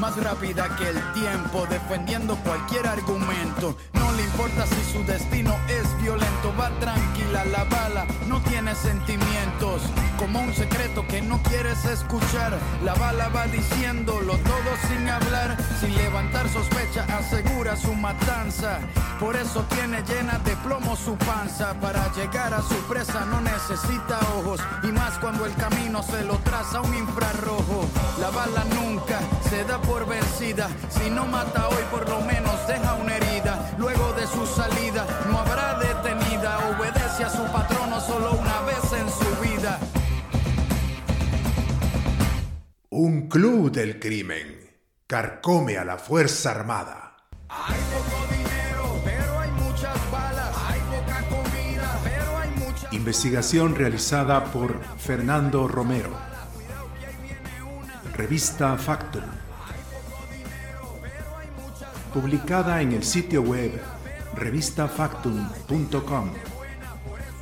más rápida que el tiempo, defendiendo cualquier argumento, no le importa si su destino es violento, va tranquila la bala, no tiene sentimientos, como un secreto que no quieres escuchar. La bala va diciéndolo todo sin hablar, sin levantar sospecha, asegura su matanza. Por eso tiene llena de plomo su panza. Para llegar a su presa no necesita ojos, cuando el camino se lo traza un infrarrojo. La bala nunca se da por vencida, si no mata hoy por lo menos deja una herida. Luego de su salida no habrá detenida, obedece a su patrono solo una vez en su vida. Un club del crimen carcome a la Fuerza Armada. Investigación realizada por Fernando Romero. Revista Factum. Publicada en el sitio web revistafactum.com.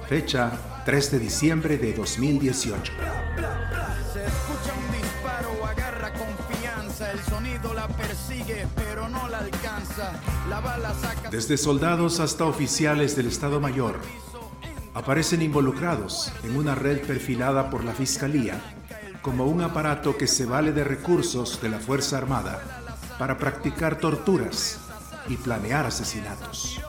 Fecha 3 de diciembre de 2018. Se escucha. Desde soldados hasta oficiales del Estado Mayor aparecen involucrados en una red perfilada por la Fiscalía como un aparato que se vale de recursos de la Fuerza Armada para practicar torturas y planear asesinatos.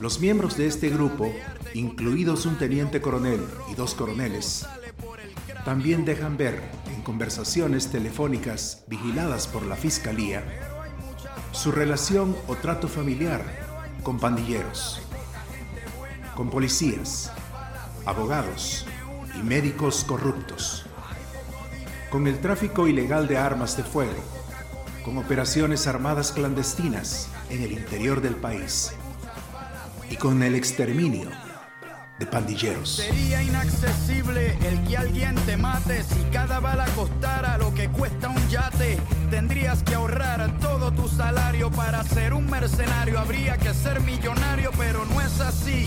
Los miembros de este grupo, incluidos un teniente coronel y dos coroneles, también dejan ver en conversaciones telefónicas vigiladas por la Fiscalía su relación o trato familiar con pandilleros, con policías, abogados y médicos corruptos, con el tráfico ilegal de armas de fuego, con operaciones armadas clandestinas en el interior del país y con el exterminio de pandilleros. Sería inaccesible el que alguien te mate si cada bala costara lo que cuesta un yate. Tendrías que ahorrar todo tu salario para ser un mercenario. Habría que ser millonario, pero no es así.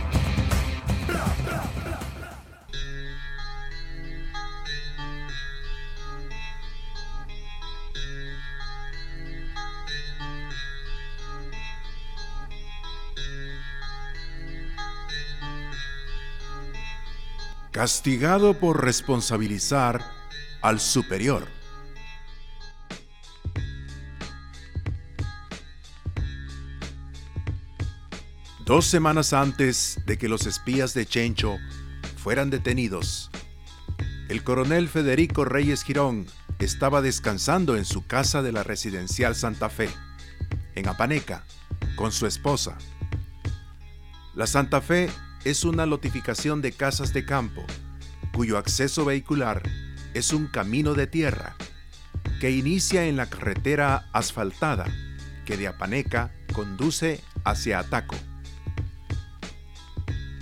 Castigado por responsabilizar al superior. Dos semanas antes de que los espías de Chencho fueran detenidos, el coronel Federico Reyes Girón estaba descansando en su casa de la residencial Santa Fe, en Apaneca, con su esposa. La Santa Fe es una lotificación de casas de campo, cuyo acceso vehicular es un camino de tierra que inicia en la carretera asfaltada que de Apaneca conduce hacia Ataco.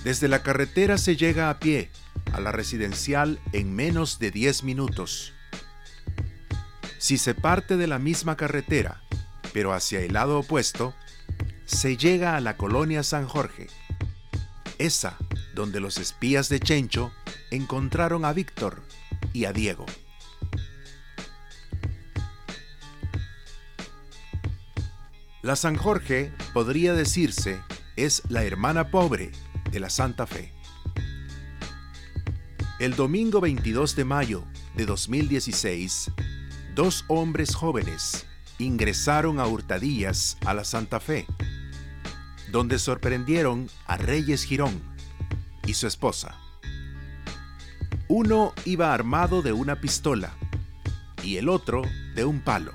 Desde la carretera se llega a pie a la residencial en menos de 10 minutos. Si se parte de la misma carretera, pero hacia el lado opuesto, se llega a la colonia San Jorge, esa donde los espías de Chencho encontraron a Víctor y a Diego. La San Jorge, podría decirse, es la hermana pobre de la Santa Fe. El domingo 22 de mayo de 2016, dos hombres jóvenes ingresaron a hurtadillas a la Santa Fe, donde sorprendieron a Reyes Girón y su esposa. Uno iba armado de una pistola y el otro de un palo.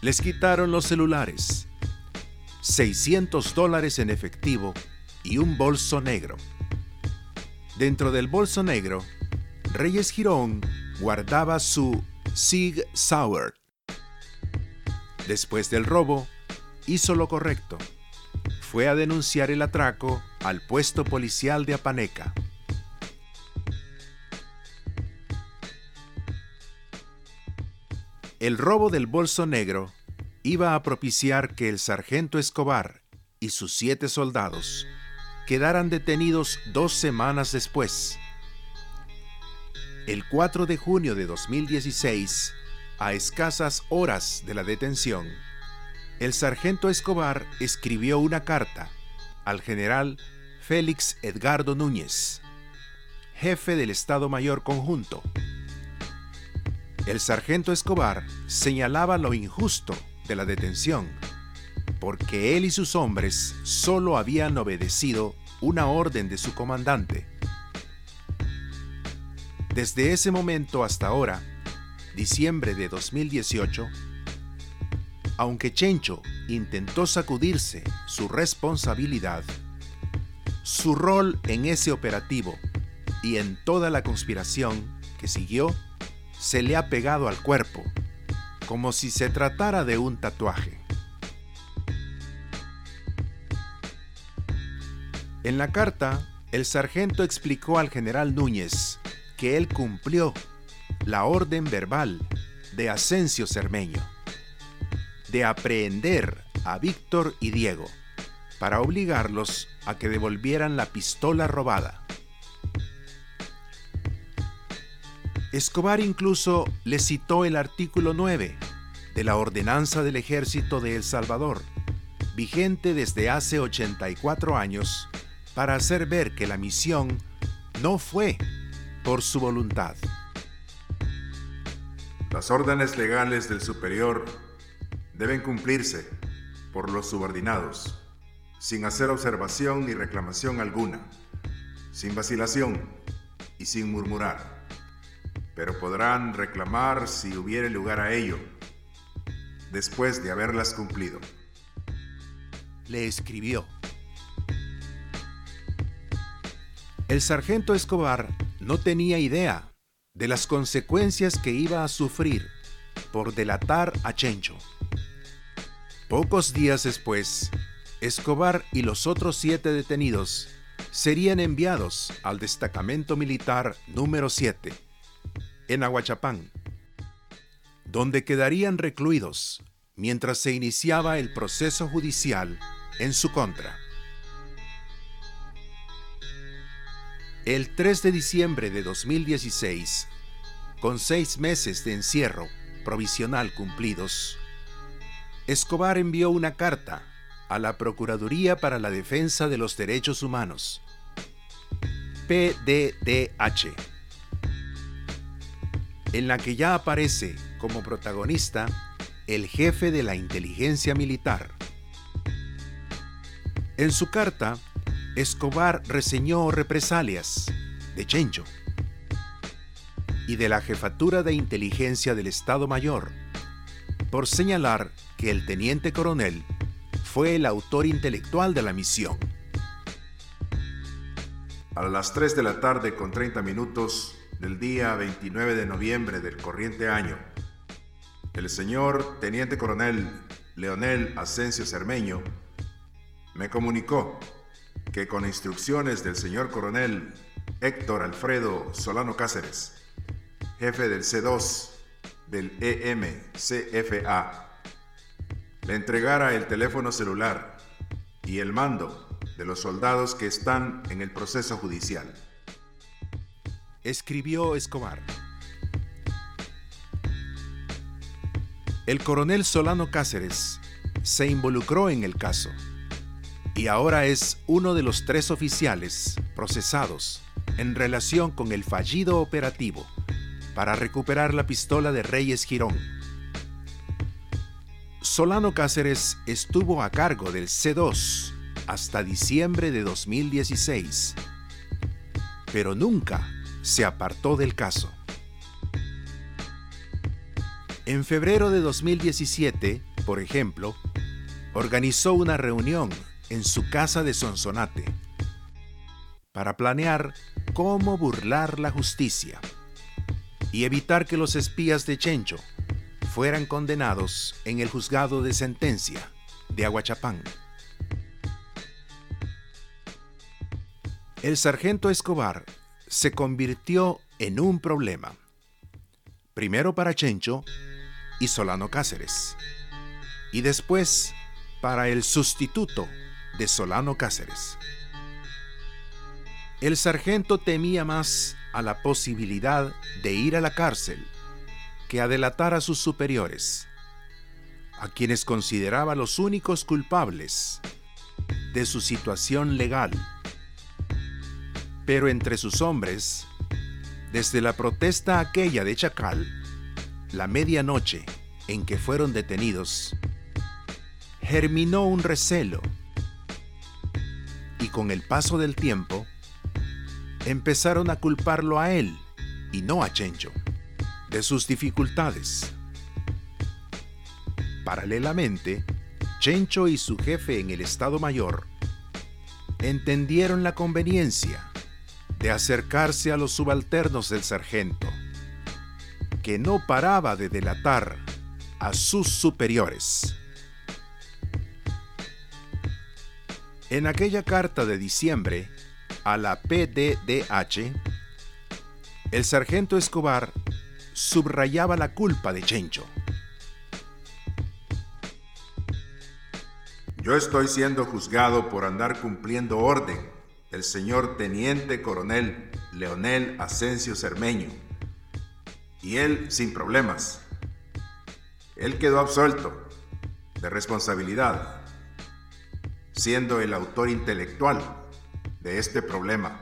Les quitaron los celulares, 600 dólares en efectivo y un bolso negro. Dentro del bolso negro, Reyes Girón guardaba su Sig Sauer. Después del robo, hizo lo correcto. Fue a denunciar el atraco al puesto policial de Apaneca. El robo del bolso negro iba a propiciar que el sargento Escobar y sus siete soldados quedaran detenidos dos semanas después. El 4 de junio de 2016, a escasas horas de la detención, el sargento Escobar escribió una carta al general Félix Edgardo Núñez, jefe del Estado Mayor Conjunto, el sargento Escobar señalaba lo injusto de la detención, porque él y sus hombres solo habían obedecido una orden de su comandante. Desde ese momento hasta ahora, diciembre de 2018, aunque Chencho intentó sacudirse su responsabilidad, su rol en ese operativo y en toda la conspiración que siguió se le ha pegado al cuerpo, como si se tratara de un tatuaje. En la carta, el sargento explicó al general Núñez que él cumplió la orden verbal de Asensio Cermeño de aprehender a Víctor y Diego para obligarlos a que devolvieran la pistola robada. Escobar incluso le citó el artículo 9 de la Ordenanza del Ejército de El Salvador, vigente desde hace 84 años, para hacer ver que la misión no fue por su voluntad. Las órdenes legales del superior deben cumplirse por los subordinados, sin hacer observación ni reclamación alguna, sin vacilación y sin murmurar pero podrán reclamar si hubiere lugar a ello, después de haberlas cumplido. Le escribió. El sargento Escobar no tenía idea de las consecuencias que iba a sufrir por delatar a Chencho. Pocos días después, Escobar y los otros siete detenidos serían enviados al destacamento militar número 7 en Aguachapán, donde quedarían recluidos mientras se iniciaba el proceso judicial en su contra. El 3 de diciembre de 2016, con seis meses de encierro provisional cumplidos, Escobar envió una carta a la Procuraduría para la Defensa de los Derechos Humanos, PDDH en la que ya aparece como protagonista el jefe de la inteligencia militar. En su carta, Escobar reseñó represalias de Chencho y de la jefatura de inteligencia del Estado Mayor por señalar que el teniente coronel fue el autor intelectual de la misión. A las 3 de la tarde con 30 minutos, del día 29 de noviembre del corriente año, el señor Teniente Coronel Leonel Asensio Cermeño me comunicó que con instrucciones del señor Coronel Héctor Alfredo Solano Cáceres, jefe del C2 del EMCFA, le entregara el teléfono celular y el mando de los soldados que están en el proceso judicial escribió Escobar. El coronel Solano Cáceres se involucró en el caso y ahora es uno de los tres oficiales procesados en relación con el fallido operativo para recuperar la pistola de Reyes Girón. Solano Cáceres estuvo a cargo del C2 hasta diciembre de 2016, pero nunca se apartó del caso. En febrero de 2017, por ejemplo, organizó una reunión en su casa de Sonsonate para planear cómo burlar la justicia y evitar que los espías de Chencho fueran condenados en el juzgado de sentencia de Aguachapán. El sargento Escobar se convirtió en un problema, primero para Chencho y Solano Cáceres, y después para el sustituto de Solano Cáceres. El sargento temía más a la posibilidad de ir a la cárcel que a delatar a sus superiores, a quienes consideraba los únicos culpables de su situación legal. Pero entre sus hombres, desde la protesta aquella de Chacal, la medianoche en que fueron detenidos, germinó un recelo con el paso del tiempo empezaron a culparlo a él y no a Chencho de sus dificultades. Paralelamente, Chencho y su jefe en el Estado Mayor entendieron la conveniencia de acercarse a los subalternos del sargento, que no paraba de delatar a sus superiores. En aquella carta de diciembre a la PDDH, el sargento Escobar subrayaba la culpa de Chencho. Yo estoy siendo juzgado por andar cumpliendo orden del señor teniente coronel Leonel Asensio Cermeño. Y él sin problemas. Él quedó absuelto de responsabilidad siendo el autor intelectual de este problema.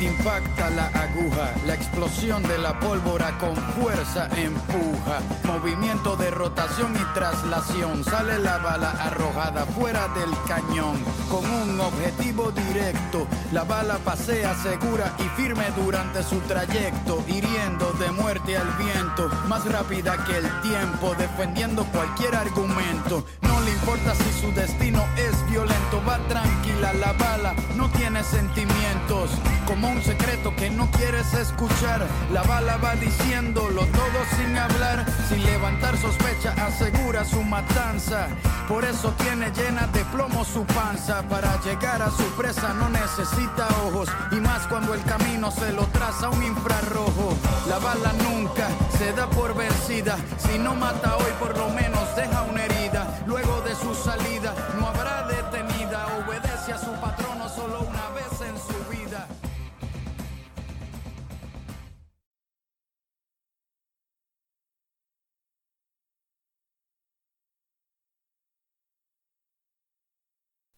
Impacta la aguja, la explosión de la pólvora con fuerza empuja, movimiento de rotación y traslación, sale la bala arrojada fuera del cañón, con un objetivo directo, la bala pasea segura y firme durante su trayecto, hiriendo de muerte al viento, más rápida que el tiempo, defendiendo cualquier argumento, no le importa si su destino es violento, va tranquila la bala, no tiene sentimientos, como un secreto que no quieres escuchar. La bala va diciéndolo todo sin hablar, sin levantar sospecha, asegura su matanza. Por eso tiene llena de plomo su panza. Para llegar a su presa no necesita ojos, y más cuando el camino se lo traza un infrarrojo. La bala nunca se da por vencida, si no mata hoy por lo menos deja una herida